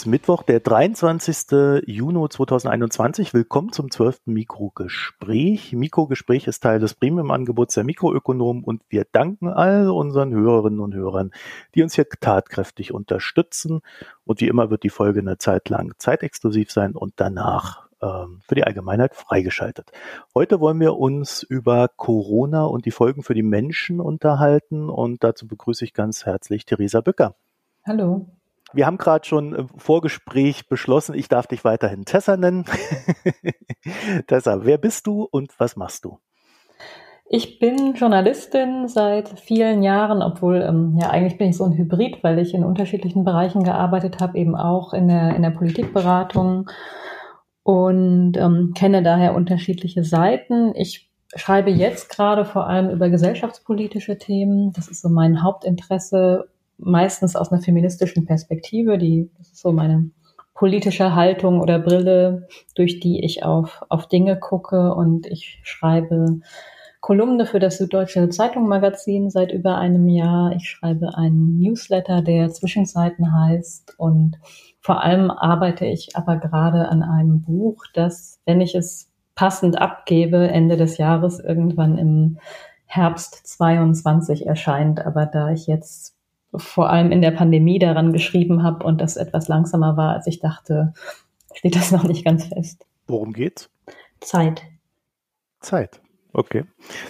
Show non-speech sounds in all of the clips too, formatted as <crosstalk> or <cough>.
Ist Mittwoch, der 23. Juni 2021. Willkommen zum 12. Mikrogespräch. Mikrogespräch ist Teil des Premium-Angebots der Mikroökonomen und wir danken all unseren Hörerinnen und Hörern, die uns hier tatkräftig unterstützen. Und wie immer wird die Folge eine Zeit lang zeitexklusiv sein und danach ähm, für die Allgemeinheit freigeschaltet. Heute wollen wir uns über Corona und die Folgen für die Menschen unterhalten und dazu begrüße ich ganz herzlich Theresa Bücker. Hallo. Wir haben gerade schon im Vorgespräch beschlossen, ich darf dich weiterhin Tessa nennen. <laughs> Tessa, wer bist du und was machst du? Ich bin Journalistin seit vielen Jahren, obwohl ähm, ja eigentlich bin ich so ein Hybrid, weil ich in unterschiedlichen Bereichen gearbeitet habe, eben auch in der, in der Politikberatung und ähm, kenne daher unterschiedliche Seiten. Ich schreibe jetzt gerade vor allem über gesellschaftspolitische Themen. Das ist so mein Hauptinteresse meistens aus einer feministischen Perspektive. Die, das ist so meine politische Haltung oder Brille, durch die ich auf, auf Dinge gucke und ich schreibe Kolumne für das Süddeutsche Zeitung Magazin seit über einem Jahr. Ich schreibe einen Newsletter, der Zwischenzeiten heißt und vor allem arbeite ich aber gerade an einem Buch, das, wenn ich es passend abgebe, Ende des Jahres irgendwann im Herbst 22 erscheint. Aber da ich jetzt vor allem in der Pandemie daran geschrieben habe und das etwas langsamer war, als ich dachte, steht das noch nicht ganz fest. Worum geht's? Zeit. Zeit. Okay.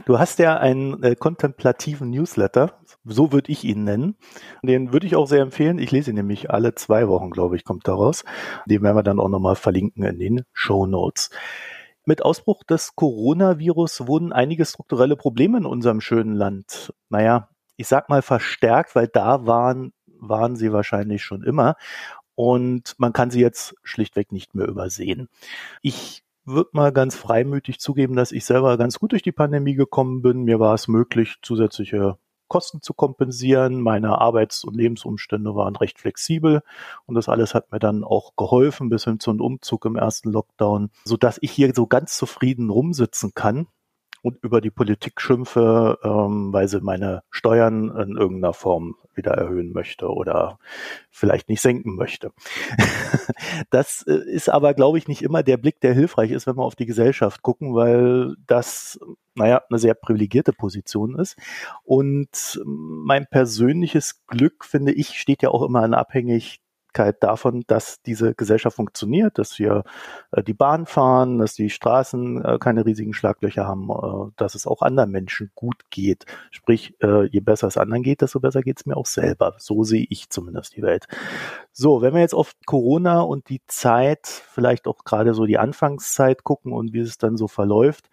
Du hast ja einen äh, kontemplativen Newsletter, so würde ich ihn nennen. Den würde ich auch sehr empfehlen. Ich lese ihn nämlich alle zwei Wochen, glaube ich, kommt daraus. Den werden wir dann auch nochmal verlinken in den Show Notes. Mit Ausbruch des Coronavirus wurden einige strukturelle Probleme in unserem schönen Land, naja, ich sag mal verstärkt, weil da waren, waren sie wahrscheinlich schon immer. Und man kann sie jetzt schlichtweg nicht mehr übersehen. Ich würde mal ganz freimütig zugeben, dass ich selber ganz gut durch die Pandemie gekommen bin. Mir war es möglich, zusätzliche Kosten zu kompensieren. Meine Arbeits- und Lebensumstände waren recht flexibel und das alles hat mir dann auch geholfen bis hin zu einem Umzug im ersten Lockdown, so dass ich hier so ganz zufrieden rumsitzen kann und über die Politik schimpfe, ähm, weil sie meine Steuern in irgendeiner Form wieder erhöhen möchte oder vielleicht nicht senken möchte. <laughs> das äh, ist aber, glaube ich, nicht immer der Blick, der hilfreich ist, wenn wir auf die Gesellschaft gucken, weil das, naja, eine sehr privilegierte Position ist. Und mein persönliches Glück, finde ich, steht ja auch immer in Abhängig davon, dass diese Gesellschaft funktioniert, dass wir äh, die Bahn fahren, dass die Straßen äh, keine riesigen Schlaglöcher haben, äh, dass es auch anderen Menschen gut geht. Sprich, äh, je besser es anderen geht, desto besser geht es mir auch selber. So sehe ich zumindest die Welt. So, wenn wir jetzt auf Corona und die Zeit, vielleicht auch gerade so die Anfangszeit gucken und wie es dann so verläuft,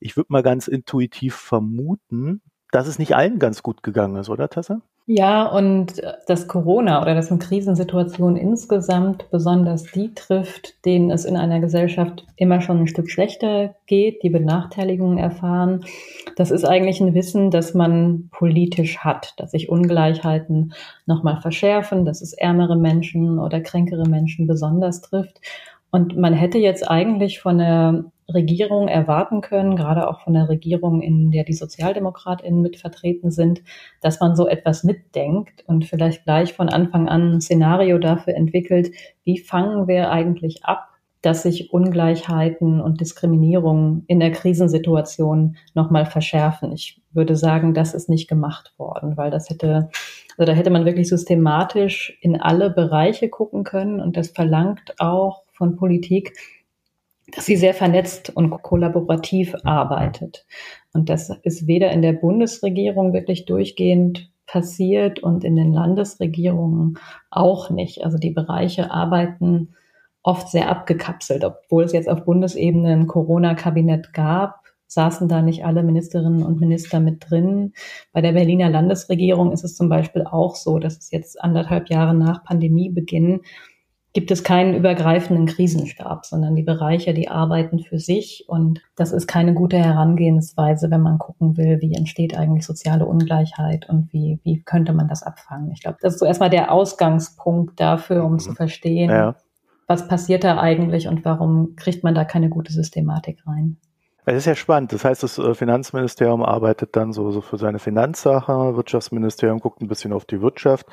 ich würde mal ganz intuitiv vermuten, dass es nicht allen ganz gut gegangen ist, oder Tessa? Ja, und das Corona oder das in Krisensituationen insgesamt besonders die trifft, denen es in einer Gesellschaft immer schon ein Stück schlechter geht, die Benachteiligungen erfahren. Das ist eigentlich ein Wissen, das man politisch hat, dass sich Ungleichheiten nochmal verschärfen, dass es ärmere Menschen oder kränkere Menschen besonders trifft. Und man hätte jetzt eigentlich von der Regierung erwarten können, gerade auch von der Regierung, in der die SozialdemokratInnen mit vertreten sind, dass man so etwas mitdenkt und vielleicht gleich von Anfang an ein Szenario dafür entwickelt, wie fangen wir eigentlich ab, dass sich Ungleichheiten und Diskriminierung in der Krisensituation nochmal verschärfen. Ich würde sagen, das ist nicht gemacht worden, weil das hätte, also da hätte man wirklich systematisch in alle Bereiche gucken können und das verlangt auch von Politik, dass sie sehr vernetzt und kollaborativ arbeitet. Und das ist weder in der Bundesregierung wirklich durchgehend passiert und in den Landesregierungen auch nicht. Also die Bereiche arbeiten oft sehr abgekapselt, obwohl es jetzt auf Bundesebene ein Corona-Kabinett gab, saßen da nicht alle Ministerinnen und Minister mit drin. Bei der Berliner Landesregierung ist es zum Beispiel auch so, dass es jetzt anderthalb Jahre nach Pandemiebeginn gibt es keinen übergreifenden Krisenstab, sondern die Bereiche, die arbeiten für sich. Und das ist keine gute Herangehensweise, wenn man gucken will, wie entsteht eigentlich soziale Ungleichheit und wie, wie könnte man das abfangen. Ich glaube, das ist so erstmal der Ausgangspunkt dafür, um mhm. zu verstehen, ja. was passiert da eigentlich und warum kriegt man da keine gute Systematik rein. Es ist ja spannend. Das heißt, das äh, Finanzministerium arbeitet dann so, so für seine Finanzsache, Wirtschaftsministerium guckt ein bisschen auf die Wirtschaft,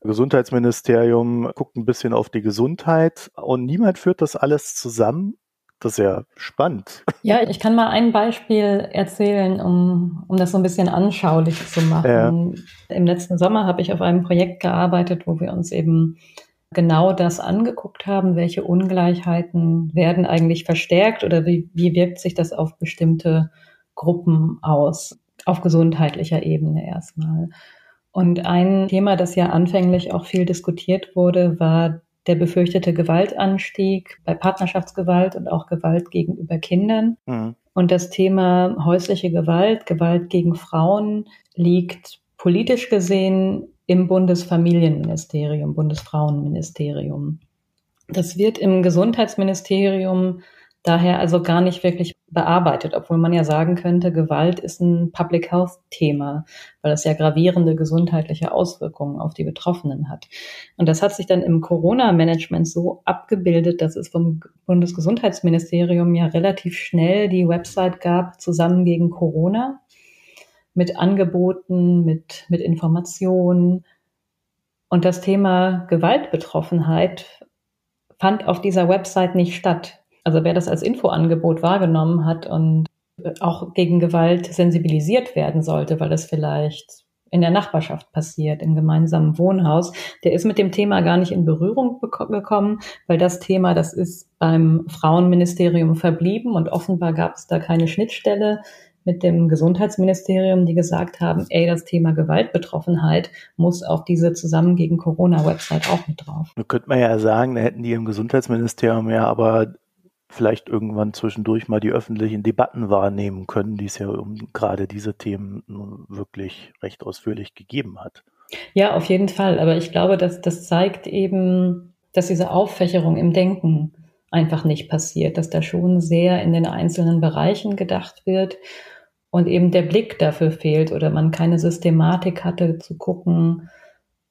Gesundheitsministerium guckt ein bisschen auf die Gesundheit und niemand führt das alles zusammen. Das ist ja spannend. Ja, ich kann mal ein Beispiel erzählen, um, um das so ein bisschen anschaulich zu machen. Ja. Im letzten Sommer habe ich auf einem Projekt gearbeitet, wo wir uns eben genau das angeguckt haben, welche Ungleichheiten werden eigentlich verstärkt oder wie, wie wirkt sich das auf bestimmte Gruppen aus, auf gesundheitlicher Ebene erstmal. Und ein Thema, das ja anfänglich auch viel diskutiert wurde, war der befürchtete Gewaltanstieg bei Partnerschaftsgewalt und auch Gewalt gegenüber Kindern. Mhm. Und das Thema häusliche Gewalt, Gewalt gegen Frauen liegt politisch gesehen im Bundesfamilienministerium, Bundesfrauenministerium. Das wird im Gesundheitsministerium daher also gar nicht wirklich bearbeitet, obwohl man ja sagen könnte, Gewalt ist ein Public Health Thema, weil es ja gravierende gesundheitliche Auswirkungen auf die Betroffenen hat. Und das hat sich dann im Corona-Management so abgebildet, dass es vom Bundesgesundheitsministerium ja relativ schnell die Website gab, zusammen gegen Corona mit Angeboten, mit, mit Informationen. Und das Thema Gewaltbetroffenheit fand auf dieser Website nicht statt. Also wer das als Infoangebot wahrgenommen hat und auch gegen Gewalt sensibilisiert werden sollte, weil es vielleicht in der Nachbarschaft passiert, im gemeinsamen Wohnhaus, der ist mit dem Thema gar nicht in Berührung gekommen, weil das Thema, das ist beim Frauenministerium verblieben und offenbar gab es da keine Schnittstelle mit dem Gesundheitsministerium, die gesagt haben, ey, das Thema Gewaltbetroffenheit muss auf diese Zusammen gegen Corona-Website auch mit drauf. Da könnte man ja sagen, da hätten die im Gesundheitsministerium ja aber vielleicht irgendwann zwischendurch mal die öffentlichen Debatten wahrnehmen können, die es ja um gerade diese Themen wirklich recht ausführlich gegeben hat. Ja, auf jeden Fall. Aber ich glaube, dass das zeigt eben, dass diese Auffächerung im Denken einfach nicht passiert, dass da schon sehr in den einzelnen Bereichen gedacht wird und eben der Blick dafür fehlt oder man keine Systematik hatte zu gucken,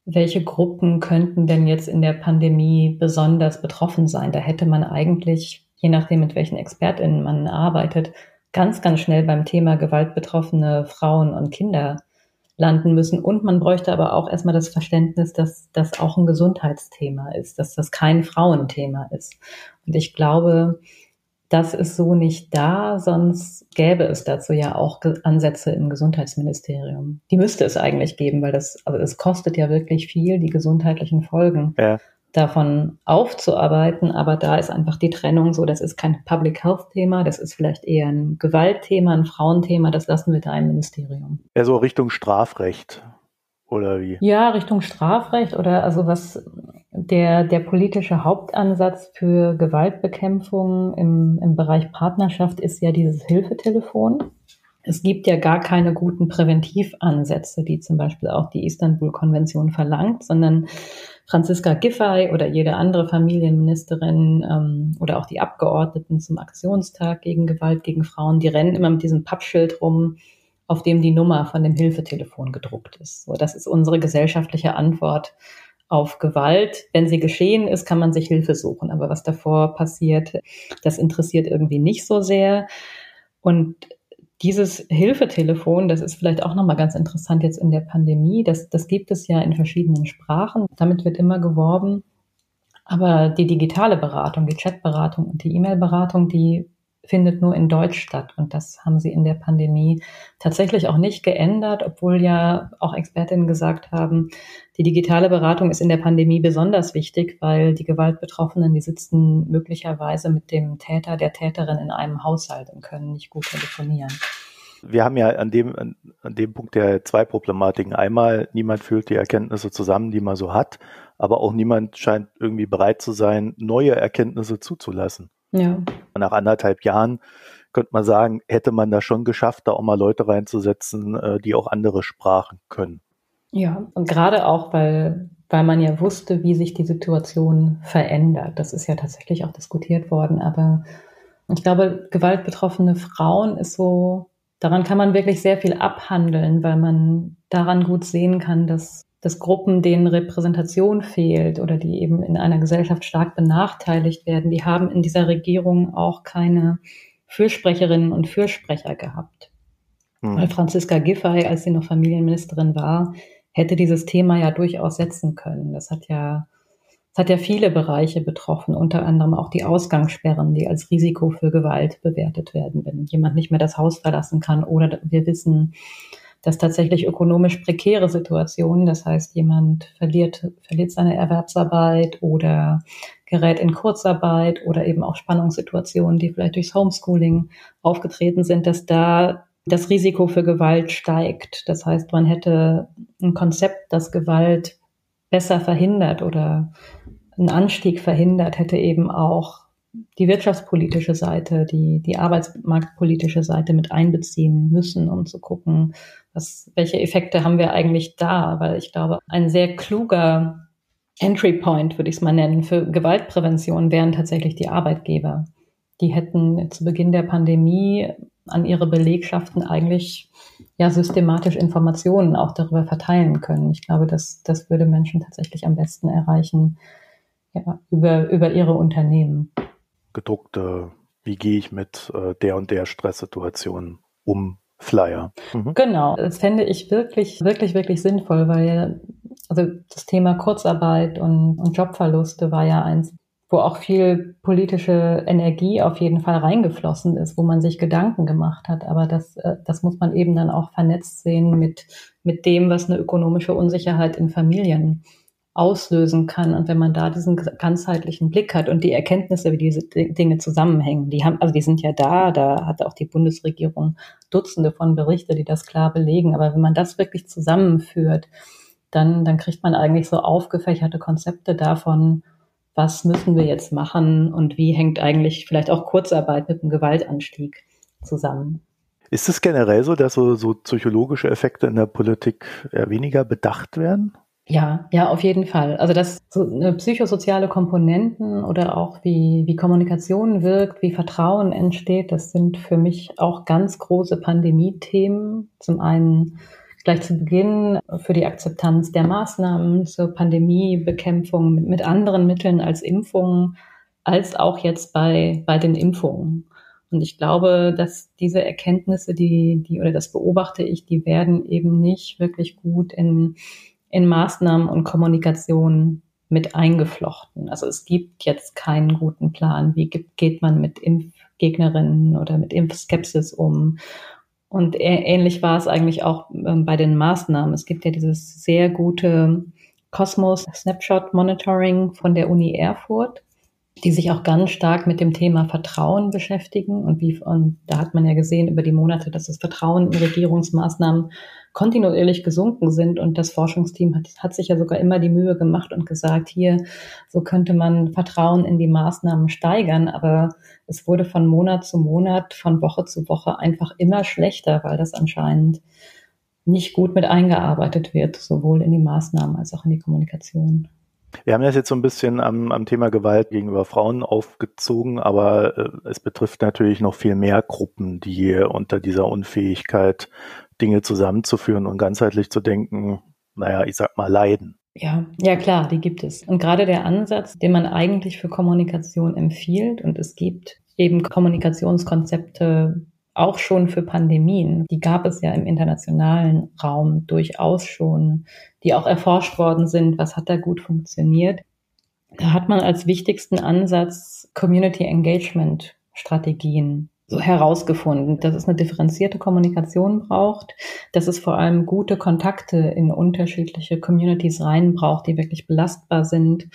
welche Gruppen könnten denn jetzt in der Pandemie besonders betroffen sein. Da hätte man eigentlich, je nachdem mit welchen Expertinnen man arbeitet, ganz, ganz schnell beim Thema gewaltbetroffene Frauen und Kinder landen müssen. Und man bräuchte aber auch erstmal das Verständnis, dass das auch ein Gesundheitsthema ist, dass das kein Frauenthema ist. Und ich glaube, das ist so nicht da, sonst gäbe es dazu ja auch Ansätze im Gesundheitsministerium. Die müsste es eigentlich geben, weil das, also es kostet ja wirklich viel, die gesundheitlichen Folgen ja. davon aufzuarbeiten. Aber da ist einfach die Trennung so, das ist kein Public Health Thema, das ist vielleicht eher ein Gewaltthema, ein Frauenthema, das lassen wir da im Ministerium. Ja, so Richtung Strafrecht. Oder wie? Ja, Richtung Strafrecht oder also was der, der politische Hauptansatz für Gewaltbekämpfung im, im Bereich Partnerschaft ist ja dieses Hilfetelefon. Es gibt ja gar keine guten Präventivansätze, die zum Beispiel auch die Istanbul-Konvention verlangt, sondern Franziska Giffey oder jede andere Familienministerin ähm, oder auch die Abgeordneten zum Aktionstag gegen Gewalt gegen Frauen, die rennen immer mit diesem Pappschild rum, auf dem die Nummer von dem Hilfetelefon gedruckt ist. So, das ist unsere gesellschaftliche Antwort auf Gewalt. Wenn sie geschehen ist, kann man sich Hilfe suchen. Aber was davor passiert, das interessiert irgendwie nicht so sehr. Und dieses Hilfetelefon, das ist vielleicht auch nochmal ganz interessant jetzt in der Pandemie. Das, das gibt es ja in verschiedenen Sprachen. Damit wird immer geworben. Aber die digitale Beratung, die Chatberatung und die E-Mail-Beratung, die findet nur in Deutsch statt. Und das haben sie in der Pandemie tatsächlich auch nicht geändert, obwohl ja auch Expertinnen gesagt haben, die digitale Beratung ist in der Pandemie besonders wichtig, weil die Gewaltbetroffenen, die sitzen möglicherweise mit dem Täter, der Täterin in einem Haushalt und können nicht gut telefonieren. Wir haben ja an dem, an, dem Punkt ja zwei Problematiken. Einmal, niemand fühlt die Erkenntnisse zusammen, die man so hat, aber auch niemand scheint irgendwie bereit zu sein, neue Erkenntnisse zuzulassen. Ja. Nach anderthalb Jahren könnte man sagen, hätte man da schon geschafft, da auch mal Leute reinzusetzen, äh, die auch andere Sprachen können. Ja, und gerade auch, weil, weil man ja wusste, wie sich die Situation verändert. Das ist ja tatsächlich auch diskutiert worden. Aber ich glaube, gewaltbetroffene Frauen ist so, daran kann man wirklich sehr viel abhandeln, weil man daran gut sehen kann, dass dass Gruppen, denen Repräsentation fehlt oder die eben in einer Gesellschaft stark benachteiligt werden, die haben in dieser Regierung auch keine Fürsprecherinnen und Fürsprecher gehabt. Mhm. Weil Franziska Giffey, als sie noch Familienministerin war, hätte dieses Thema ja durchaus setzen können. Das hat ja, das hat ja viele Bereiche betroffen, unter anderem auch die Ausgangssperren, die als Risiko für Gewalt bewertet werden, wenn jemand nicht mehr das Haus verlassen kann oder wir wissen, dass tatsächlich ökonomisch prekäre Situationen, das heißt, jemand verliert, verliert seine Erwerbsarbeit oder gerät in Kurzarbeit oder eben auch Spannungssituationen, die vielleicht durchs Homeschooling aufgetreten sind, dass da das Risiko für Gewalt steigt. Das heißt, man hätte ein Konzept, das Gewalt besser verhindert oder einen Anstieg verhindert, hätte eben auch die wirtschaftspolitische Seite, die, die arbeitsmarktpolitische Seite mit einbeziehen müssen, um zu gucken, was, welche Effekte haben wir eigentlich da? Weil ich glaube, ein sehr kluger Entry Point, würde ich es mal nennen, für Gewaltprävention wären tatsächlich die Arbeitgeber. Die hätten zu Beginn der Pandemie an ihre Belegschaften eigentlich ja systematisch Informationen auch darüber verteilen können. Ich glaube, das, das würde Menschen tatsächlich am besten erreichen ja, über, über ihre Unternehmen. Gedruckte, wie gehe ich mit äh, der und der Stresssituation um Flyer. Mhm. Genau, das fände ich wirklich, wirklich, wirklich sinnvoll, weil also das Thema Kurzarbeit und, und Jobverluste war ja eins, wo auch viel politische Energie auf jeden Fall reingeflossen ist, wo man sich Gedanken gemacht hat. Aber das, äh, das muss man eben dann auch vernetzt sehen mit, mit dem, was eine ökonomische Unsicherheit in Familien auslösen kann. Und wenn man da diesen ganzheitlichen Blick hat und die Erkenntnisse, wie diese Dinge zusammenhängen, die haben, also die sind ja da, da hat auch die Bundesregierung Dutzende von Berichte, die das klar belegen. Aber wenn man das wirklich zusammenführt, dann, dann kriegt man eigentlich so aufgefächerte Konzepte davon, was müssen wir jetzt machen und wie hängt eigentlich vielleicht auch Kurzarbeit mit dem Gewaltanstieg zusammen. Ist es generell so, dass so, so psychologische Effekte in der Politik eher weniger bedacht werden? Ja, ja, auf jeden Fall. Also dass so psychosoziale Komponenten oder auch wie, wie Kommunikation wirkt, wie Vertrauen entsteht, das sind für mich auch ganz große Pandemie-Themen. Zum einen gleich zu Beginn für die Akzeptanz der Maßnahmen zur Pandemiebekämpfung mit, mit anderen Mitteln als Impfungen, als auch jetzt bei, bei den Impfungen. Und ich glaube, dass diese Erkenntnisse, die, die, oder das beobachte ich, die werden eben nicht wirklich gut in, in Maßnahmen und Kommunikation mit eingeflochten. Also es gibt jetzt keinen guten Plan. Wie geht man mit Impfgegnerinnen oder mit Impfskepsis um? Und ähnlich war es eigentlich auch ähm, bei den Maßnahmen. Es gibt ja dieses sehr gute Cosmos Snapshot Monitoring von der Uni Erfurt, die sich auch ganz stark mit dem Thema Vertrauen beschäftigen. Und wie, und da hat man ja gesehen über die Monate, dass das Vertrauen in Regierungsmaßnahmen kontinuierlich gesunken sind. Und das Forschungsteam hat, hat sich ja sogar immer die Mühe gemacht und gesagt, hier, so könnte man Vertrauen in die Maßnahmen steigern. Aber es wurde von Monat zu Monat, von Woche zu Woche einfach immer schlechter, weil das anscheinend nicht gut mit eingearbeitet wird, sowohl in die Maßnahmen als auch in die Kommunikation. Wir haben das jetzt so ein bisschen am, am Thema Gewalt gegenüber Frauen aufgezogen, aber äh, es betrifft natürlich noch viel mehr Gruppen, die unter dieser Unfähigkeit Dinge zusammenzuführen und ganzheitlich zu denken, naja, ich sag mal, leiden. Ja, ja klar, die gibt es. Und gerade der Ansatz, den man eigentlich für Kommunikation empfiehlt, und es gibt eben Kommunikationskonzepte auch schon für Pandemien, die gab es ja im internationalen Raum durchaus schon, die auch erforscht worden sind, was hat da gut funktioniert. Da hat man als wichtigsten Ansatz Community Engagement Strategien so herausgefunden, dass es eine differenzierte Kommunikation braucht, dass es vor allem gute Kontakte in unterschiedliche Communities rein braucht, die wirklich belastbar sind,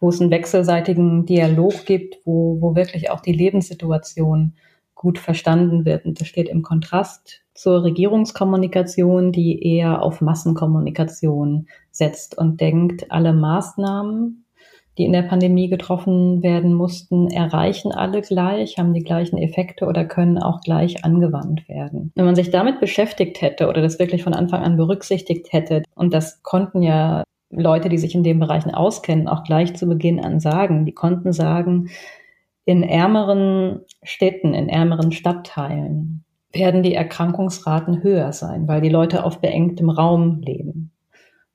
wo es einen wechselseitigen Dialog gibt, wo, wo wirklich auch die Lebenssituation gut verstanden wird. Und das steht im Kontrast zur Regierungskommunikation, die eher auf Massenkommunikation setzt und denkt, alle Maßnahmen, die in der Pandemie getroffen werden mussten, erreichen alle gleich, haben die gleichen Effekte oder können auch gleich angewandt werden. Wenn man sich damit beschäftigt hätte oder das wirklich von Anfang an berücksichtigt hätte, und das konnten ja Leute, die sich in den Bereichen auskennen, auch gleich zu Beginn an sagen, die konnten sagen, in ärmeren Städten, in ärmeren Stadtteilen werden die Erkrankungsraten höher sein, weil die Leute auf beengtem Raum leben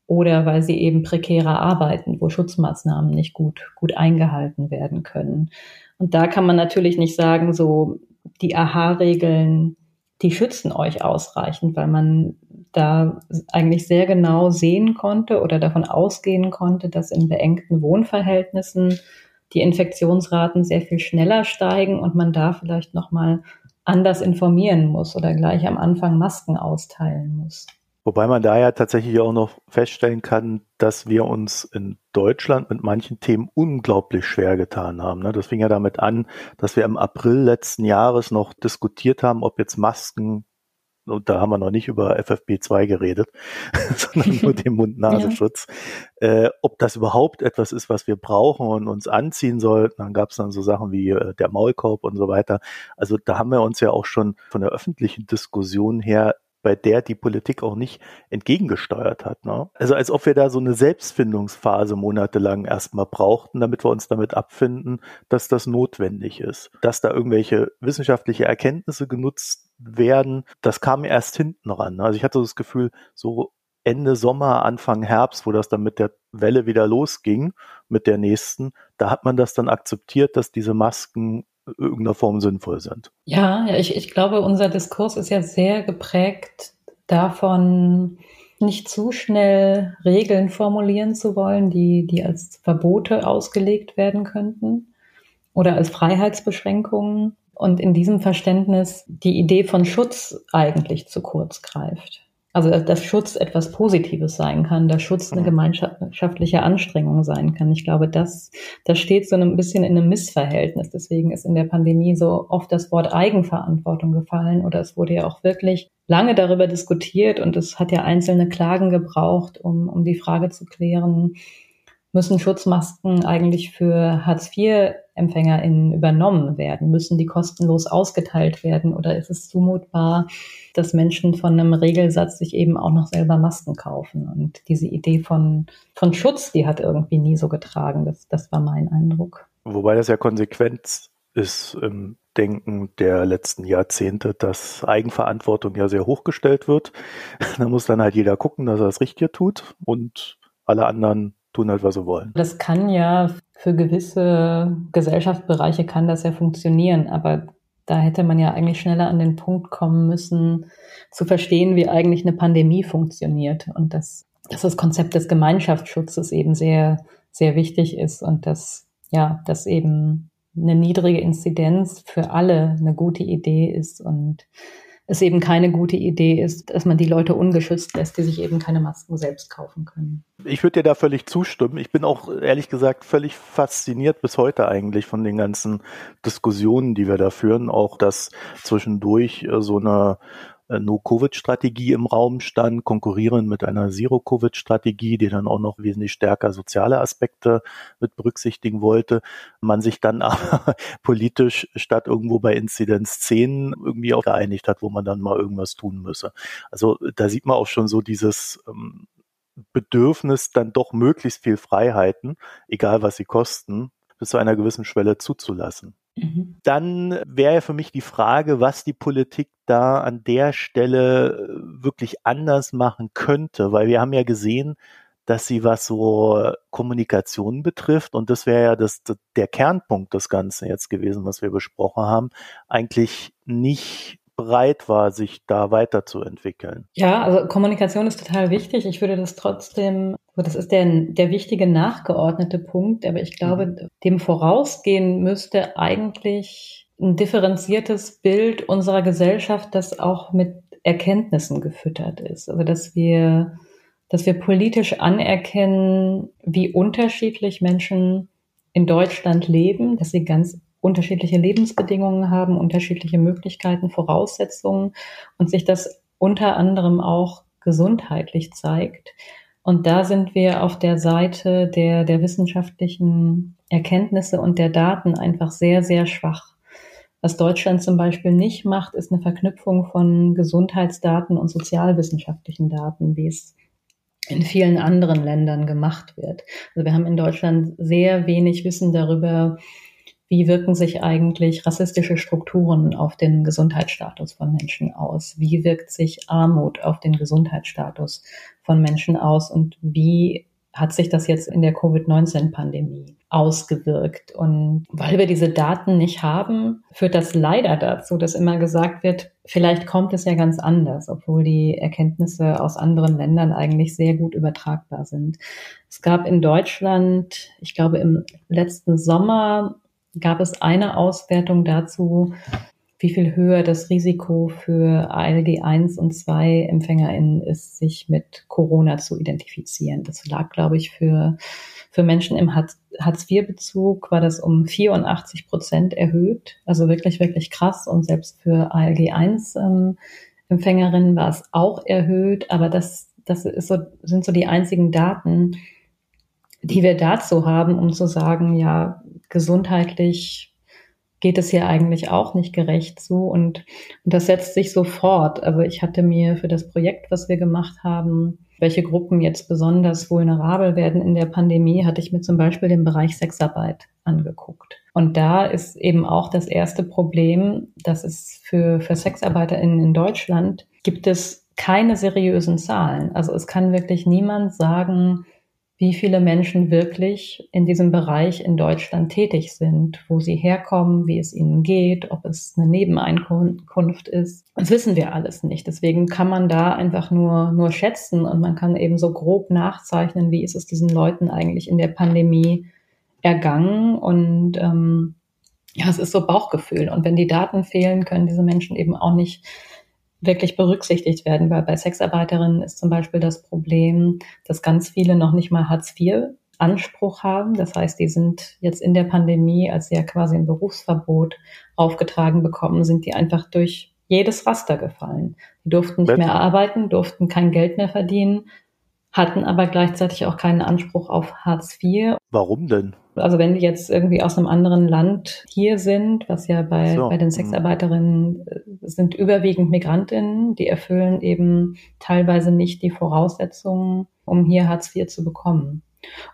oder weil sie eben prekärer arbeiten, wo Schutzmaßnahmen nicht gut, gut eingehalten werden können. Und da kann man natürlich nicht sagen, so die AHA-Regeln, die schützen euch ausreichend, weil man da eigentlich sehr genau sehen konnte oder davon ausgehen konnte, dass in beengten Wohnverhältnissen die Infektionsraten sehr viel schneller steigen und man da vielleicht noch mal anders informieren muss oder gleich am Anfang Masken austeilen muss. Wobei man da ja tatsächlich auch noch feststellen kann, dass wir uns in Deutschland mit manchen Themen unglaublich schwer getan haben. Ne? Das fing ja damit an, dass wir im April letzten Jahres noch diskutiert haben, ob jetzt Masken, und da haben wir noch nicht über FFP2 geredet, <laughs> sondern <laughs> nur den Mund-Nasenschutz, ja. äh, ob das überhaupt etwas ist, was wir brauchen und uns anziehen sollten. Dann gab es dann so Sachen wie äh, der Maulkorb und so weiter. Also da haben wir uns ja auch schon von der öffentlichen Diskussion her bei der die Politik auch nicht entgegengesteuert hat. Ne? Also als ob wir da so eine Selbstfindungsphase monatelang erstmal brauchten, damit wir uns damit abfinden, dass das notwendig ist. Dass da irgendwelche wissenschaftliche Erkenntnisse genutzt werden, das kam erst hinten ran. Also ich hatte das Gefühl, so Ende Sommer, Anfang Herbst, wo das dann mit der Welle wieder losging, mit der nächsten, da hat man das dann akzeptiert, dass diese Masken irgendeiner Form sinnvoll sind. Ja, ich, ich glaube, unser Diskurs ist ja sehr geprägt davon, nicht zu schnell Regeln formulieren zu wollen, die, die als Verbote ausgelegt werden könnten oder als Freiheitsbeschränkungen und in diesem Verständnis die Idee von Schutz eigentlich zu kurz greift. Also dass Schutz etwas Positives sein kann, dass Schutz eine mhm. gemeinschaftliche Anstrengung sein kann. Ich glaube, das, das steht so ein bisschen in einem Missverhältnis. Deswegen ist in der Pandemie so oft das Wort Eigenverantwortung gefallen oder es wurde ja auch wirklich lange darüber diskutiert und es hat ja einzelne Klagen gebraucht, um, um die Frage zu klären, müssen Schutzmasken eigentlich für Hartz-IV-EmpfängerInnen übernommen werden? Müssen die kostenlos ausgeteilt werden? Oder ist es zumutbar, dass Menschen von einem Regelsatz sich eben auch noch selber Masken kaufen? Und diese Idee von, von Schutz, die hat irgendwie nie so getragen. Das, das war mein Eindruck. Wobei das ja Konsequenz ist im Denken der letzten Jahrzehnte, dass Eigenverantwortung ja sehr hochgestellt wird. Da muss dann halt jeder gucken, dass er das Richtige tut und alle anderen tun halt, was sie wollen. Das kann ja für gewisse Gesellschaftsbereiche kann das ja funktionieren, aber da hätte man ja eigentlich schneller an den Punkt kommen müssen, zu verstehen, wie eigentlich eine Pandemie funktioniert und dass, dass das Konzept des Gemeinschaftsschutzes eben sehr, sehr wichtig ist und dass, ja, dass eben eine niedrige Inzidenz für alle eine gute Idee ist und es eben keine gute Idee ist, dass man die Leute ungeschützt lässt, die sich eben keine Masken selbst kaufen können. Ich würde dir da völlig zustimmen. Ich bin auch ehrlich gesagt völlig fasziniert bis heute eigentlich von den ganzen Diskussionen, die wir da führen. Auch dass zwischendurch äh, so eine No-Covid-Strategie im Raum stand, konkurrieren mit einer Zero-Covid-Strategie, die dann auch noch wesentlich stärker soziale Aspekte mit berücksichtigen wollte. Man sich dann <laughs> aber politisch statt irgendwo bei Inzidenz 10 irgendwie auch geeinigt hat, wo man dann mal irgendwas tun müsse. Also da sieht man auch schon so dieses ähm, Bedürfnis, dann doch möglichst viel Freiheiten, egal was sie kosten, bis zu einer gewissen Schwelle zuzulassen. Mhm. Dann wäre für mich die Frage, was die Politik da an der Stelle äh, wirklich anders machen könnte, weil wir haben ja gesehen, dass sie was so Kommunikation betrifft und das wäre ja das, der Kernpunkt des Ganzen jetzt gewesen, was wir besprochen haben, eigentlich nicht bereit war, sich da weiterzuentwickeln. Ja, also Kommunikation ist total wichtig. Ich würde das trotzdem, das ist der, der wichtige nachgeordnete Punkt, aber ich glaube, mhm. dem vorausgehen müsste eigentlich ein differenziertes Bild unserer Gesellschaft, das auch mit Erkenntnissen gefüttert ist. Also dass wir, dass wir politisch anerkennen, wie unterschiedlich Menschen in Deutschland leben, dass sie ganz unterschiedliche Lebensbedingungen haben, unterschiedliche Möglichkeiten, Voraussetzungen und sich das unter anderem auch gesundheitlich zeigt. Und da sind wir auf der Seite der, der wissenschaftlichen Erkenntnisse und der Daten einfach sehr, sehr schwach. Was Deutschland zum Beispiel nicht macht, ist eine Verknüpfung von Gesundheitsdaten und sozialwissenschaftlichen Daten, wie es in vielen anderen Ländern gemacht wird. Also wir haben in Deutschland sehr wenig Wissen darüber, wie wirken sich eigentlich rassistische Strukturen auf den Gesundheitsstatus von Menschen aus? Wie wirkt sich Armut auf den Gesundheitsstatus von Menschen aus? Und wie hat sich das jetzt in der Covid-19-Pandemie ausgewirkt. Und weil wir diese Daten nicht haben, führt das leider dazu, dass immer gesagt wird, vielleicht kommt es ja ganz anders, obwohl die Erkenntnisse aus anderen Ländern eigentlich sehr gut übertragbar sind. Es gab in Deutschland, ich glaube im letzten Sommer, gab es eine Auswertung dazu, wie viel höher das Risiko für ALG 1 und 2 EmpfängerInnen ist, sich mit Corona zu identifizieren. Das lag, glaube ich, für, für Menschen im Hartz-IV-Bezug war das um 84 Prozent erhöht. Also wirklich, wirklich krass. Und selbst für ALG 1 ähm, Empfängerinnen war es auch erhöht. Aber das, das ist so, sind so die einzigen Daten, die wir dazu haben, um zu sagen, ja, gesundheitlich geht es hier eigentlich auch nicht gerecht zu und, und das setzt sich sofort. Also ich hatte mir für das Projekt, was wir gemacht haben, welche Gruppen jetzt besonders vulnerabel werden in der Pandemie, hatte ich mir zum Beispiel den Bereich Sexarbeit angeguckt. Und da ist eben auch das erste Problem, dass es für, für SexarbeiterInnen in Deutschland gibt es keine seriösen Zahlen. Also es kann wirklich niemand sagen, wie viele Menschen wirklich in diesem Bereich in Deutschland tätig sind, wo sie herkommen, wie es ihnen geht, ob es eine Nebeneinkunft ist. Das wissen wir alles nicht. Deswegen kann man da einfach nur, nur schätzen und man kann eben so grob nachzeichnen, wie ist es diesen Leuten eigentlich in der Pandemie ergangen und ähm, ja, es ist so Bauchgefühl. Und wenn die Daten fehlen, können diese Menschen eben auch nicht wirklich berücksichtigt werden, weil bei Sexarbeiterinnen ist zum Beispiel das Problem, dass ganz viele noch nicht mal Hartz IV Anspruch haben. Das heißt, die sind jetzt in der Pandemie, als sie ja quasi ein Berufsverbot aufgetragen bekommen, sind die einfach durch jedes Raster gefallen. Die durften nicht mehr arbeiten, durften kein Geld mehr verdienen, hatten aber gleichzeitig auch keinen Anspruch auf Hartz IV. Warum denn? Also wenn die jetzt irgendwie aus einem anderen Land hier sind, was ja bei, so. bei den mhm. Sexarbeiterinnen äh, sind überwiegend Migrantinnen, die erfüllen eben teilweise nicht die Voraussetzungen, um hier Hartz IV zu bekommen.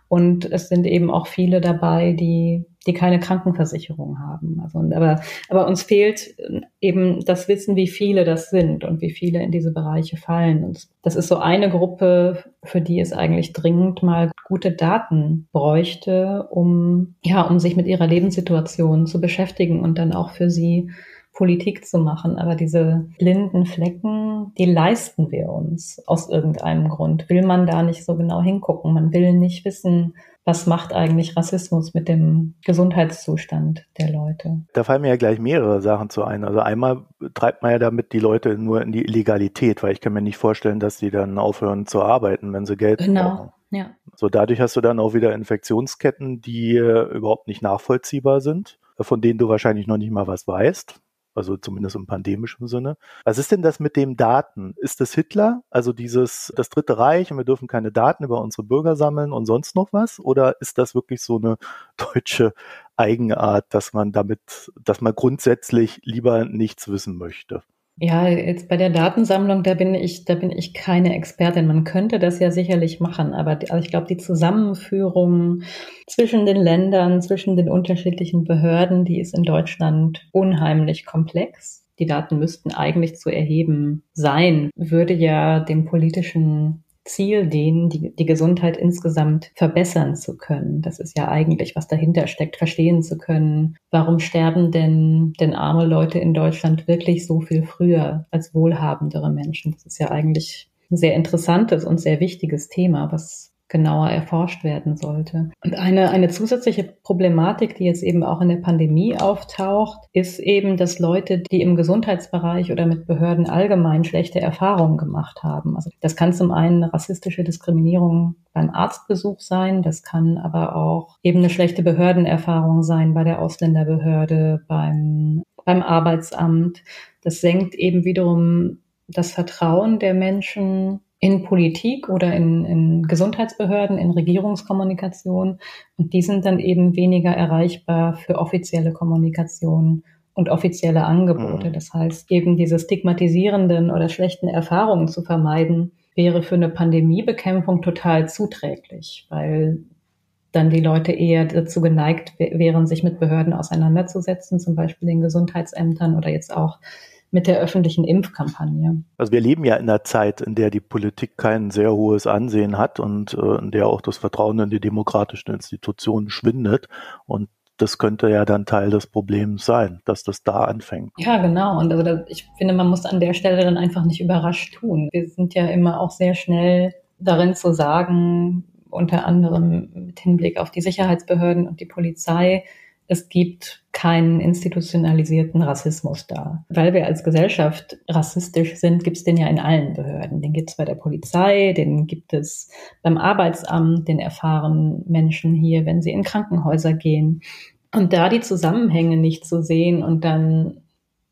Und es sind eben auch viele dabei, die, die keine Krankenversicherung haben. Also, aber, aber uns fehlt eben das Wissen, wie viele das sind und wie viele in diese Bereiche fallen. Und das ist so eine Gruppe, für die es eigentlich dringend mal gute Daten bräuchte, um, ja, um sich mit ihrer Lebenssituation zu beschäftigen und dann auch für sie Politik zu machen. Aber diese blinden Flecken, die leisten wir uns aus irgendeinem Grund. Will man da nicht so genau hingucken. Man will nicht wissen, was macht eigentlich Rassismus mit dem Gesundheitszustand der Leute? Da fallen mir ja gleich mehrere Sachen zu ein. Also einmal treibt man ja damit die Leute nur in die Illegalität, weil ich kann mir nicht vorstellen, dass sie dann aufhören zu arbeiten, wenn sie Geld genau. brauchen. Ja. So dadurch hast du dann auch wieder Infektionsketten, die äh, überhaupt nicht nachvollziehbar sind, von denen du wahrscheinlich noch nicht mal was weißt also zumindest im pandemischen Sinne. Was ist denn das mit dem Daten? Ist das Hitler, also dieses, das Dritte Reich und wir dürfen keine Daten über unsere Bürger sammeln und sonst noch was? Oder ist das wirklich so eine <laughs> deutsche Eigenart, dass man damit, dass man grundsätzlich lieber nichts wissen möchte? Ja, jetzt bei der Datensammlung, da bin ich, da bin ich keine Expertin. Man könnte das ja sicherlich machen, aber, aber ich glaube, die Zusammenführung zwischen den Ländern, zwischen den unterschiedlichen Behörden, die ist in Deutschland unheimlich komplex. Die Daten müssten eigentlich zu erheben sein, würde ja den politischen Ziel denen, die, die Gesundheit insgesamt verbessern zu können. Das ist ja eigentlich, was dahinter steckt, verstehen zu können. Warum sterben denn, denn arme Leute in Deutschland wirklich so viel früher als wohlhabendere Menschen? Das ist ja eigentlich ein sehr interessantes und sehr wichtiges Thema, was genauer erforscht werden sollte. Und eine, eine zusätzliche Problematik, die jetzt eben auch in der Pandemie auftaucht, ist eben, dass Leute, die im Gesundheitsbereich oder mit Behörden allgemein schlechte Erfahrungen gemacht haben. Also das kann zum einen rassistische Diskriminierung beim Arztbesuch sein, das kann aber auch eben eine schlechte Behördenerfahrung sein bei der Ausländerbehörde, beim, beim Arbeitsamt. Das senkt eben wiederum das Vertrauen der Menschen in Politik oder in, in Gesundheitsbehörden, in Regierungskommunikation. Und die sind dann eben weniger erreichbar für offizielle Kommunikation und offizielle Angebote. Mhm. Das heißt, eben diese stigmatisierenden oder schlechten Erfahrungen zu vermeiden, wäre für eine Pandemiebekämpfung total zuträglich, weil dann die Leute eher dazu geneigt wären, sich mit Behörden auseinanderzusetzen, zum Beispiel den Gesundheitsämtern oder jetzt auch mit der öffentlichen Impfkampagne. Also wir leben ja in einer Zeit, in der die Politik kein sehr hohes Ansehen hat und äh, in der auch das Vertrauen in die demokratischen Institutionen schwindet. Und das könnte ja dann Teil des Problems sein, dass das da anfängt. Ja, genau. Und also das, ich finde, man muss an der Stelle dann einfach nicht überrascht tun. Wir sind ja immer auch sehr schnell darin zu sagen, unter anderem mit Hinblick auf die Sicherheitsbehörden und die Polizei, es gibt keinen institutionalisierten Rassismus da. Weil wir als Gesellschaft rassistisch sind, gibt es den ja in allen Behörden. Den gibt es bei der Polizei, den gibt es beim Arbeitsamt, den erfahren Menschen hier, wenn sie in Krankenhäuser gehen. Und da die Zusammenhänge nicht zu sehen und dann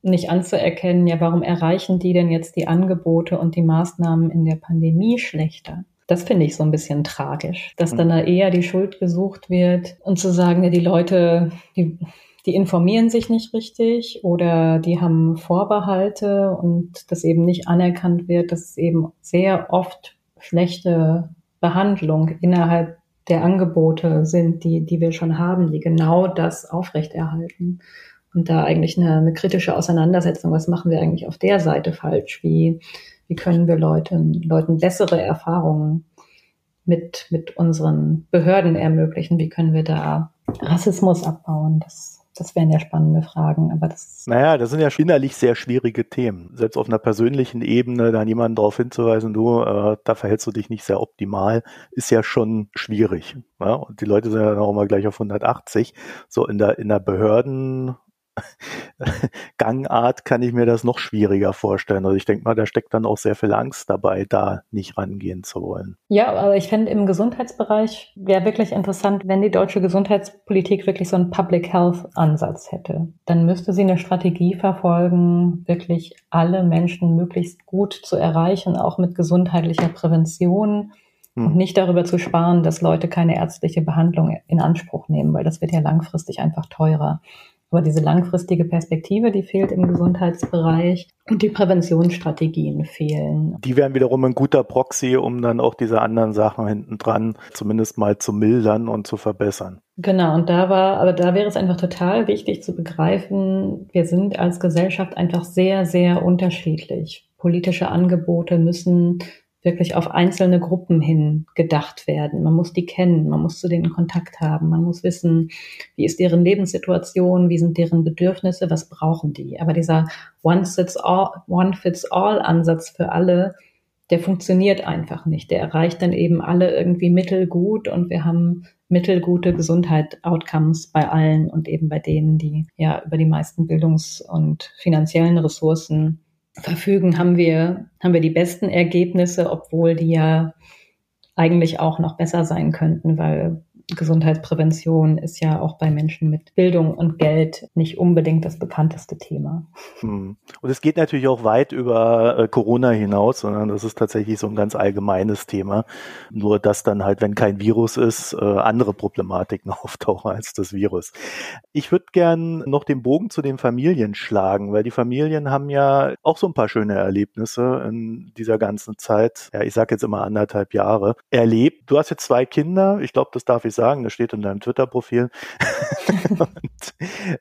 nicht anzuerkennen, ja, warum erreichen die denn jetzt die Angebote und die Maßnahmen in der Pandemie schlechter? Das finde ich so ein bisschen tragisch, dass dann mhm. da eher die Schuld gesucht wird und zu sagen, ja, die Leute, die, die informieren sich nicht richtig oder die haben Vorbehalte und das eben nicht anerkannt wird, dass es eben sehr oft schlechte Behandlung innerhalb der Angebote sind, die, die wir schon haben, die genau das aufrechterhalten. Und da eigentlich eine, eine kritische Auseinandersetzung, was machen wir eigentlich auf der Seite falsch? Wie, wie können wir Leuten, Leuten bessere Erfahrungen mit, mit unseren Behörden ermöglichen? Wie können wir da Rassismus abbauen? Das, das wären ja spannende Fragen, aber das. Naja, das sind ja innerlich sehr schwierige Themen. Selbst auf einer persönlichen Ebene, da jemanden darauf hinzuweisen, du, äh, da verhältst du dich nicht sehr optimal, ist ja schon schwierig. Ja? Und die Leute sind ja dann auch immer gleich auf 180. So in der, in der Behörden, <laughs> Gangart kann ich mir das noch schwieriger vorstellen. Also ich denke mal, da steckt dann auch sehr viel Angst dabei, da nicht rangehen zu wollen. Ja, aber ich fände im Gesundheitsbereich wäre wirklich interessant, wenn die deutsche Gesundheitspolitik wirklich so einen Public Health Ansatz hätte. Dann müsste sie eine Strategie verfolgen, wirklich alle Menschen möglichst gut zu erreichen, auch mit gesundheitlicher Prävention. Und hm. nicht darüber zu sparen, dass Leute keine ärztliche Behandlung in Anspruch nehmen, weil das wird ja langfristig einfach teurer. Aber diese langfristige Perspektive, die fehlt im Gesundheitsbereich und die Präventionsstrategien fehlen. Die wären wiederum ein guter Proxy, um dann auch diese anderen Sachen hinten dran zumindest mal zu mildern und zu verbessern. Genau, und da war, aber da wäre es einfach total wichtig zu begreifen, wir sind als Gesellschaft einfach sehr, sehr unterschiedlich. Politische Angebote müssen wirklich auf einzelne Gruppen hin gedacht werden. Man muss die kennen, man muss zu denen Kontakt haben, man muss wissen, wie ist deren Lebenssituation, wie sind deren Bedürfnisse, was brauchen die. Aber dieser One-Fits-All-Ansatz für alle, der funktioniert einfach nicht. Der erreicht dann eben alle irgendwie mittelgut und wir haben mittelgute Gesundheit-Outcomes bei allen und eben bei denen, die ja über die meisten Bildungs- und finanziellen Ressourcen verfügen, haben wir, haben wir die besten Ergebnisse, obwohl die ja eigentlich auch noch besser sein könnten, weil Gesundheitsprävention ist ja auch bei Menschen mit Bildung und Geld nicht unbedingt das bekannteste Thema. Hm. Und es geht natürlich auch weit über äh, Corona hinaus, sondern das ist tatsächlich so ein ganz allgemeines Thema. Nur dass dann halt, wenn kein Virus ist, äh, andere Problematiken <laughs> auftauchen als das Virus. Ich würde gern noch den Bogen zu den Familien schlagen, weil die Familien haben ja auch so ein paar schöne Erlebnisse in dieser ganzen Zeit. Ja, ich sage jetzt immer anderthalb Jahre erlebt. Du hast jetzt zwei Kinder. Ich glaube, das darf ich sagen, das steht in deinem Twitter-Profil. <laughs>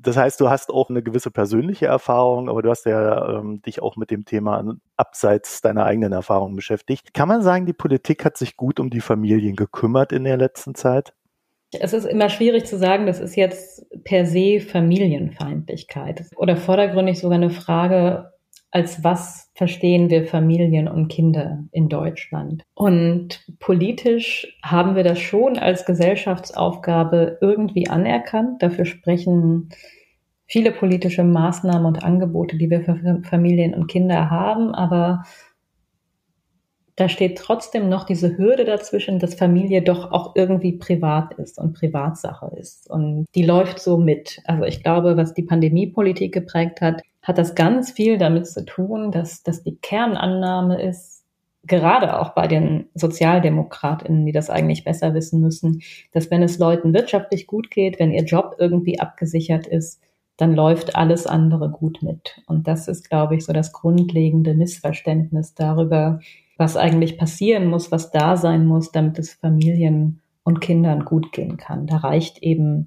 das heißt, du hast auch eine gewisse persönliche Erfahrung, aber du hast ja ähm, dich auch mit dem Thema abseits deiner eigenen Erfahrungen beschäftigt. Kann man sagen, die Politik hat sich gut um die Familien gekümmert in der letzten Zeit? Es ist immer schwierig zu sagen, das ist jetzt per se Familienfeindlichkeit oder vordergründig sogar eine Frage, als was verstehen wir Familien und Kinder in Deutschland. Und politisch haben wir das schon als Gesellschaftsaufgabe irgendwie anerkannt. Dafür sprechen viele politische Maßnahmen und Angebote, die wir für Familien und Kinder haben. Aber da steht trotzdem noch diese Hürde dazwischen, dass Familie doch auch irgendwie privat ist und Privatsache ist. Und die läuft so mit. Also ich glaube, was die Pandemiepolitik geprägt hat, hat das ganz viel damit zu tun, dass, dass die Kernannahme ist, gerade auch bei den Sozialdemokratinnen, die das eigentlich besser wissen müssen, dass wenn es Leuten wirtschaftlich gut geht, wenn ihr Job irgendwie abgesichert ist, dann läuft alles andere gut mit. Und das ist, glaube ich, so das grundlegende Missverständnis darüber, was eigentlich passieren muss, was da sein muss, damit es Familien und Kindern gut gehen kann. Da reicht eben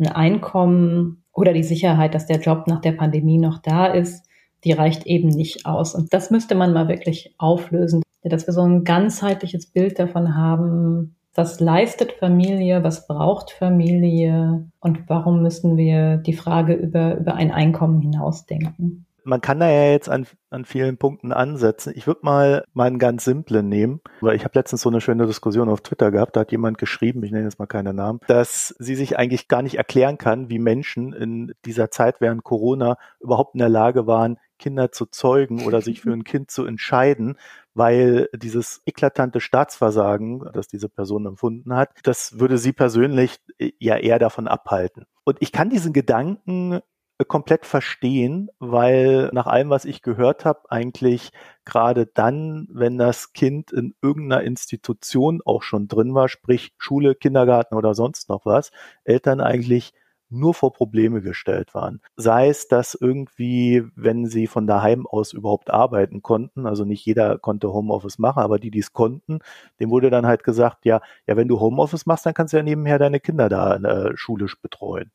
ein Einkommen oder die Sicherheit, dass der Job nach der Pandemie noch da ist, die reicht eben nicht aus. Und das müsste man mal wirklich auflösen, dass wir so ein ganzheitliches Bild davon haben, was leistet Familie, was braucht Familie und warum müssen wir die Frage über, über ein Einkommen hinausdenken man kann da ja jetzt an, an vielen Punkten ansetzen. Ich würde mal mal einen ganz simplen nehmen, weil ich habe letztens so eine schöne Diskussion auf Twitter gehabt, da hat jemand geschrieben, ich nenne jetzt mal keinen Namen, dass sie sich eigentlich gar nicht erklären kann, wie Menschen in dieser Zeit während Corona überhaupt in der Lage waren, Kinder zu zeugen oder sich für ein <laughs> Kind zu entscheiden, weil dieses eklatante Staatsversagen, das diese Person empfunden hat, das würde sie persönlich ja eher davon abhalten. Und ich kann diesen Gedanken komplett verstehen, weil nach allem, was ich gehört habe, eigentlich gerade dann, wenn das Kind in irgendeiner Institution auch schon drin war, sprich Schule, Kindergarten oder sonst noch was, Eltern eigentlich nur vor Probleme gestellt waren. Sei es, dass irgendwie, wenn sie von daheim aus überhaupt arbeiten konnten, also nicht jeder konnte Homeoffice machen, aber die, die es konnten, dem wurde dann halt gesagt, ja, ja, wenn du Homeoffice machst, dann kannst du ja nebenher deine Kinder da äh, schulisch betreuen.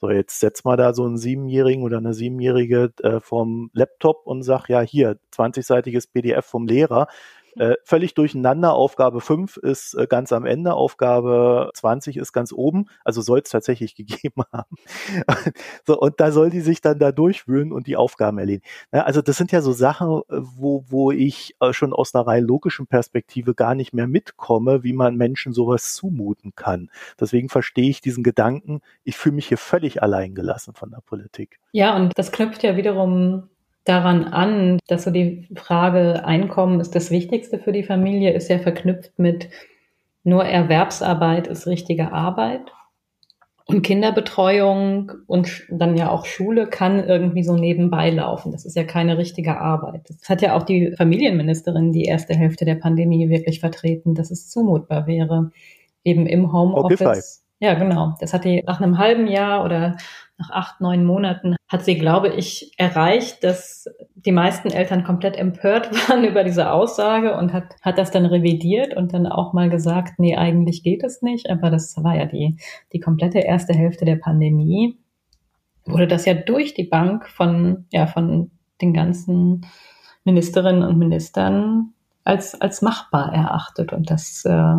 So, jetzt setz mal da so einen Siebenjährigen oder eine Siebenjährige äh, vom Laptop und sag, ja, hier, 20-seitiges PDF vom Lehrer. <laughs> Äh, völlig durcheinander. Aufgabe 5 ist äh, ganz am Ende, Aufgabe 20 ist ganz oben. Also soll es tatsächlich <laughs> gegeben haben. so, und da soll die sich dann da durchwühlen und die Aufgaben erledigen. Ja, also das sind ja so Sachen, äh, wo, wo ich äh, schon aus einer rein logischen Perspektive gar nicht mehr mitkomme, wie man Menschen sowas zumuten kann. Deswegen verstehe ich diesen Gedanken, ich fühle mich hier völlig alleingelassen von der Politik. Ja, und das knüpft ja wiederum daran an, dass so die Frage Einkommen ist das Wichtigste für die Familie, ist ja verknüpft mit nur Erwerbsarbeit ist richtige Arbeit. Und Kinderbetreuung und dann ja auch Schule kann irgendwie so nebenbei laufen. Das ist ja keine richtige Arbeit. Das hat ja auch die Familienministerin die erste Hälfte der Pandemie wirklich vertreten, dass es zumutbar wäre, eben im Homeoffice. Ja, genau. Das hat die nach einem halben Jahr oder nach acht, neun Monaten hat sie, glaube ich, erreicht, dass die meisten Eltern komplett empört <laughs> waren über diese Aussage und hat, hat das dann revidiert und dann auch mal gesagt, nee, eigentlich geht es nicht. Aber das war ja die, die komplette erste Hälfte der Pandemie. Wurde das ja durch die Bank von, ja, von den ganzen Ministerinnen und Ministern als, als machbar erachtet. Und das, äh,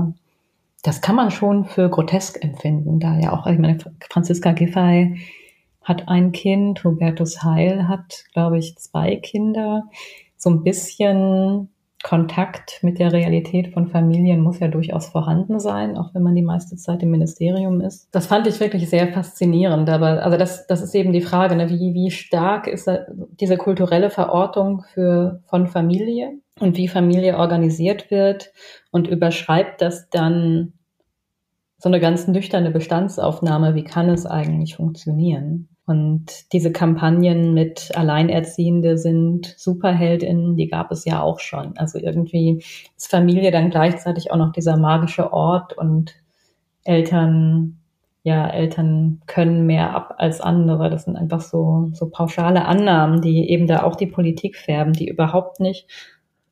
das kann man schon für grotesk empfinden, da ja auch, ich meine, Franziska Giffey hat ein Kind, Hubertus Heil hat, glaube ich, zwei Kinder. So ein bisschen Kontakt mit der Realität von Familien muss ja durchaus vorhanden sein, auch wenn man die meiste Zeit im Ministerium ist. Das fand ich wirklich sehr faszinierend. Aber also das, das ist eben die Frage, ne? wie, wie stark ist diese kulturelle Verortung für, von Familie und wie Familie organisiert wird und überschreibt das dann so eine ganz nüchterne Bestandsaufnahme, wie kann es eigentlich funktionieren? Und diese Kampagnen mit Alleinerziehende sind Superheldinnen, die gab es ja auch schon. Also irgendwie ist Familie dann gleichzeitig auch noch dieser magische Ort und Eltern, ja, Eltern können mehr ab als andere. Das sind einfach so, so pauschale Annahmen, die eben da auch die Politik färben, die überhaupt nicht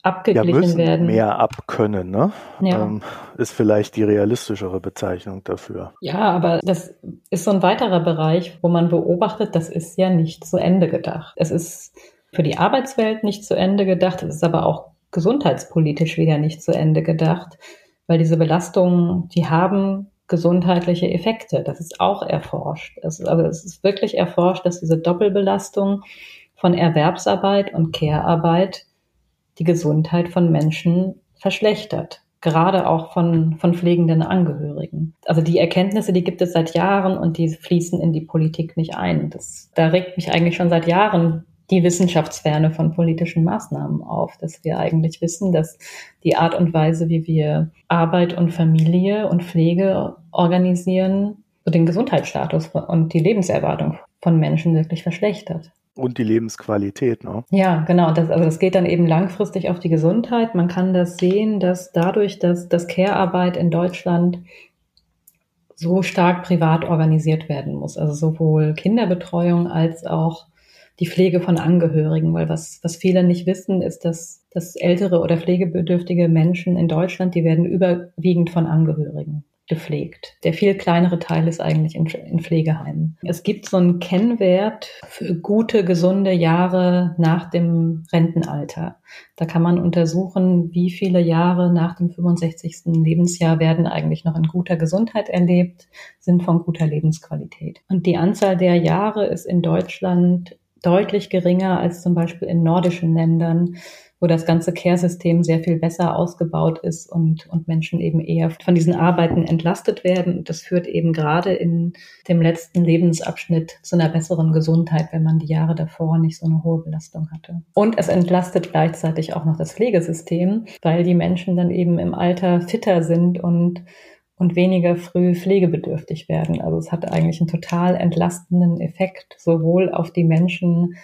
abgeglichen ja, müssen werden. Mehr abkönnen, ne? Ja. Ähm, ist vielleicht die realistischere Bezeichnung dafür. Ja, aber das ist so ein weiterer Bereich, wo man beobachtet, das ist ja nicht zu Ende gedacht. Es ist für die Arbeitswelt nicht zu Ende gedacht, es ist aber auch gesundheitspolitisch wieder nicht zu Ende gedacht, weil diese Belastungen, die haben gesundheitliche Effekte. Das ist auch erforscht. Es also es ist wirklich erforscht, dass diese Doppelbelastung von Erwerbsarbeit und Care-Arbeit die Gesundheit von Menschen verschlechtert. Gerade auch von, von pflegenden Angehörigen. Also die Erkenntnisse, die gibt es seit Jahren und die fließen in die Politik nicht ein. Das, da regt mich eigentlich schon seit Jahren die Wissenschaftsferne von politischen Maßnahmen auf, dass wir eigentlich wissen, dass die Art und Weise, wie wir Arbeit und Familie und Pflege organisieren, so den Gesundheitsstatus und die Lebenserwartung von Menschen wirklich verschlechtert. Und die Lebensqualität, ne? Ja, genau. Das, also das geht dann eben langfristig auf die Gesundheit. Man kann das sehen, dass dadurch, dass das Care-Arbeit in Deutschland so stark privat organisiert werden muss. Also sowohl Kinderbetreuung als auch die Pflege von Angehörigen, weil was, was viele nicht wissen, ist, dass, dass ältere oder pflegebedürftige Menschen in Deutschland, die werden überwiegend von Angehörigen gepflegt. Der viel kleinere Teil ist eigentlich in, in, Pflegeheimen. Es gibt so einen Kennwert für gute, gesunde Jahre nach dem Rentenalter. Da kann man untersuchen, wie viele Jahre nach dem 65. Lebensjahr werden eigentlich noch in guter Gesundheit erlebt, sind von guter Lebensqualität. Und die Anzahl der Jahre ist in Deutschland deutlich geringer als zum Beispiel in nordischen Ländern wo das ganze Care-System sehr viel besser ausgebaut ist und, und Menschen eben eher von diesen Arbeiten entlastet werden. Und das führt eben gerade in dem letzten Lebensabschnitt zu einer besseren Gesundheit, wenn man die Jahre davor nicht so eine hohe Belastung hatte. Und es entlastet gleichzeitig auch noch das Pflegesystem, weil die Menschen dann eben im Alter fitter sind und und weniger früh pflegebedürftig werden. Also es hat eigentlich einen total entlastenden Effekt, sowohl auf die Menschen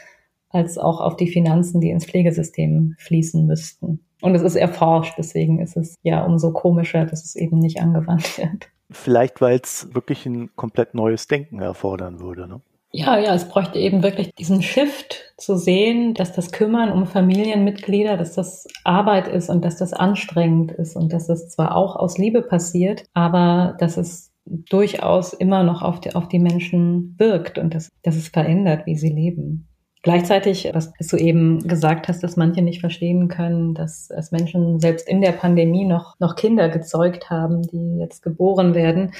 als auch auf die Finanzen, die ins Pflegesystem fließen müssten. Und es ist erforscht, deswegen ist es ja umso komischer, dass es eben nicht angewandt <laughs> wird. Vielleicht, weil es wirklich ein komplett neues Denken erfordern würde. Ne? Ja, ja, es bräuchte eben wirklich diesen Shift zu sehen, dass das Kümmern um Familienmitglieder, dass das Arbeit ist und dass das anstrengend ist und dass es zwar auch aus Liebe passiert, aber dass es durchaus immer noch auf die, auf die Menschen wirkt und dass, dass es verändert, wie sie leben. Gleichzeitig, was du eben gesagt hast, dass manche nicht verstehen können, dass es Menschen selbst in der Pandemie noch, noch Kinder gezeugt haben, die jetzt geboren werden.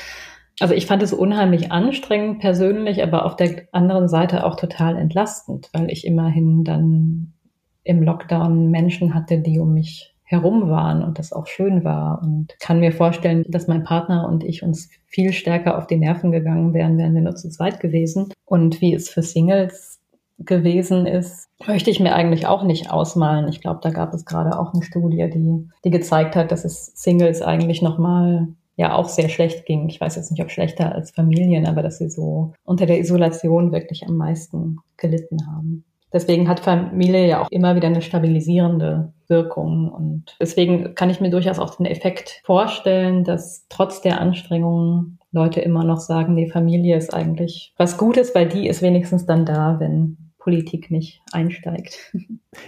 Also ich fand es unheimlich anstrengend persönlich, aber auf der anderen Seite auch total entlastend, weil ich immerhin dann im Lockdown Menschen hatte, die um mich herum waren und das auch schön war und kann mir vorstellen, dass mein Partner und ich uns viel stärker auf die Nerven gegangen wären, wären wir nur zu zweit gewesen. Und wie es für Singles gewesen ist, möchte ich mir eigentlich auch nicht ausmalen. Ich glaube, da gab es gerade auch eine Studie, die, die gezeigt hat, dass es Singles eigentlich nochmal ja auch sehr schlecht ging. Ich weiß jetzt nicht, ob schlechter als Familien, aber dass sie so unter der Isolation wirklich am meisten gelitten haben. Deswegen hat Familie ja auch immer wieder eine stabilisierende Wirkung. Und deswegen kann ich mir durchaus auch den Effekt vorstellen, dass trotz der Anstrengungen Leute immer noch sagen, die Familie ist eigentlich was Gutes, weil die ist wenigstens dann da, wenn Politik nicht einsteigt. <laughs>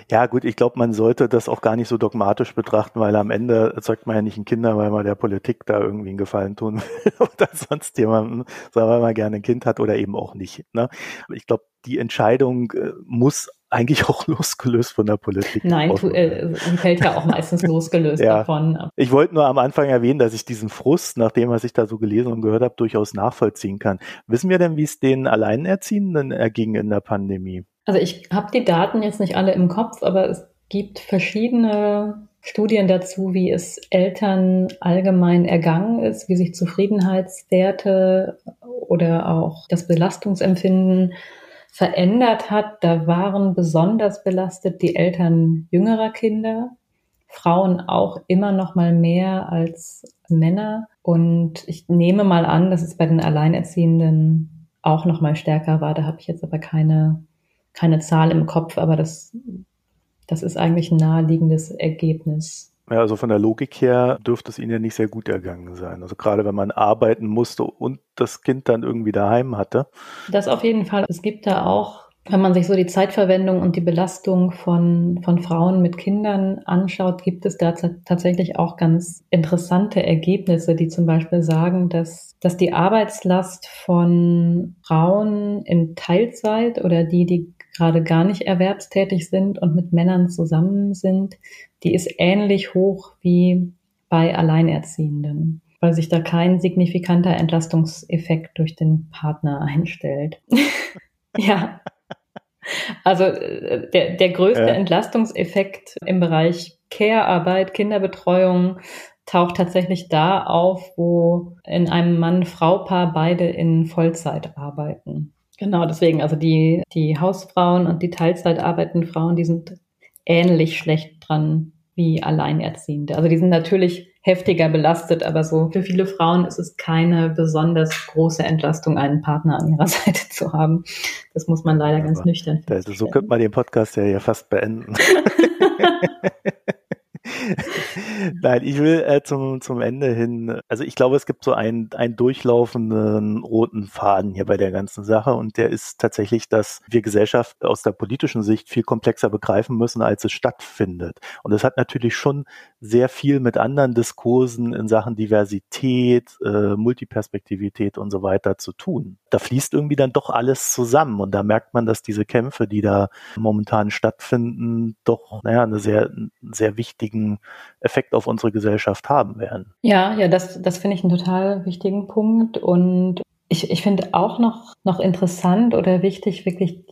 Ja, gut, ich glaube, man sollte das auch gar nicht so dogmatisch betrachten, weil am Ende erzeugt man ja nicht ein Kinder, weil man der Politik da irgendwie einen Gefallen tun will <laughs> oder sonst jemandem, sondern weil man gerne ein Kind hat oder eben auch nicht. Ne? Ich glaube, die Entscheidung äh, muss eigentlich auch <laughs> losgelöst von der Politik. Nein, tu, äh, fällt ja auch meistens <laughs> losgelöst ja. davon. Ich wollte nur am Anfang erwähnen, dass ich diesen Frust, nach dem, was ich da so gelesen und gehört habe, durchaus nachvollziehen kann. Wissen wir denn, wie es den Alleinerziehenden erging in der Pandemie? Also ich habe die Daten jetzt nicht alle im Kopf, aber es gibt verschiedene Studien dazu, wie es Eltern allgemein ergangen ist, wie sich Zufriedenheitswerte oder auch das Belastungsempfinden verändert hat. Da waren besonders belastet die Eltern jüngerer Kinder, Frauen auch immer noch mal mehr als Männer. Und ich nehme mal an, dass es bei den Alleinerziehenden auch noch mal stärker war. Da habe ich jetzt aber keine keine Zahl im Kopf, aber das, das ist eigentlich ein naheliegendes Ergebnis. Ja, also von der Logik her dürfte es Ihnen ja nicht sehr gut ergangen sein. Also gerade wenn man arbeiten musste und das Kind dann irgendwie daheim hatte. Das auf jeden Fall. Es gibt da auch wenn man sich so die Zeitverwendung und die Belastung von, von Frauen mit Kindern anschaut, gibt es da tatsächlich auch ganz interessante Ergebnisse, die zum Beispiel sagen, dass, dass die Arbeitslast von Frauen in Teilzeit oder die, die gerade gar nicht erwerbstätig sind und mit Männern zusammen sind, die ist ähnlich hoch wie bei Alleinerziehenden, weil sich da kein signifikanter Entlastungseffekt durch den Partner <laughs> einstellt. <laughs> ja. Also äh, der, der größte ja. Entlastungseffekt im Bereich Care-Arbeit, Kinderbetreuung taucht tatsächlich da auf, wo in einem Mann-Frau-Paar beide in Vollzeit arbeiten. Genau, deswegen, also die, die Hausfrauen und die Teilzeit arbeitenden Frauen, die sind ähnlich schlecht dran wie Alleinerziehende. Also die sind natürlich heftiger belastet, aber so für viele Frauen ist es keine besonders große Entlastung, einen Partner an ihrer <laughs> Seite zu haben. Das muss man leider aber ganz nüchtern feststellen. So könnte man den Podcast ja, ja fast beenden. <laughs> <laughs> <laughs> Nein, ich will äh, zum, zum Ende hin, also ich glaube, es gibt so einen, einen durchlaufenden roten Faden hier bei der ganzen Sache und der ist tatsächlich, dass wir Gesellschaft aus der politischen Sicht viel komplexer begreifen müssen, als es stattfindet. Und das hat natürlich schon sehr viel mit anderen Diskursen in Sachen Diversität, äh, Multiperspektivität und so weiter zu tun. Da fließt irgendwie dann doch alles zusammen und da merkt man, dass diese Kämpfe, die da momentan stattfinden, doch, naja, eine sehr, sehr wichtigen Effekt auf unsere Gesellschaft haben werden. Ja, ja, das, das finde ich einen total wichtigen Punkt und ich, ich finde auch noch, noch interessant oder wichtig, wirklich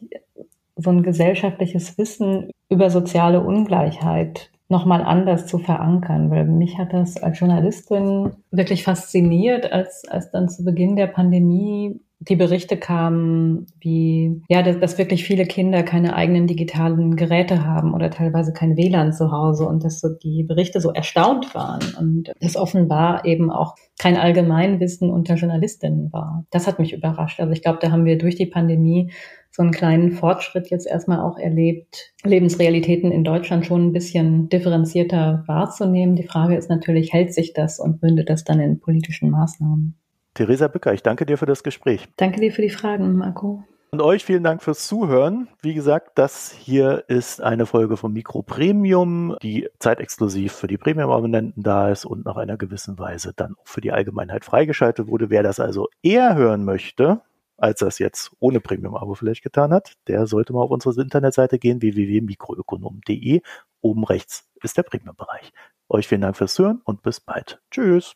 so ein gesellschaftliches Wissen über soziale Ungleichheit nochmal anders zu verankern, weil mich hat das als Journalistin wirklich fasziniert, als, als dann zu Beginn der Pandemie die Berichte kamen, wie, ja, dass, dass, wirklich viele Kinder keine eigenen digitalen Geräte haben oder teilweise kein WLAN zu Hause und dass so die Berichte so erstaunt waren und das offenbar eben auch kein Allgemeinwissen unter Journalistinnen war. Das hat mich überrascht. Also ich glaube, da haben wir durch die Pandemie so einen kleinen Fortschritt jetzt erstmal auch erlebt, Lebensrealitäten in Deutschland schon ein bisschen differenzierter wahrzunehmen. Die Frage ist natürlich, hält sich das und mündet das dann in politischen Maßnahmen? Theresa Bücker, ich danke dir für das Gespräch. Danke dir für die Fragen, Marco. Und euch vielen Dank fürs Zuhören. Wie gesagt, das hier ist eine Folge vom Mikro Premium, die zeitexklusiv für die Premium-Abonnenten da ist und nach einer gewissen Weise dann auch für die Allgemeinheit freigeschaltet wurde. Wer das also eher hören möchte, als das jetzt ohne Premium-Abo vielleicht getan hat, der sollte mal auf unsere Internetseite gehen, www.mikroökonom.de. Oben rechts ist der Premium-Bereich. Euch vielen Dank fürs Hören und bis bald. Tschüss.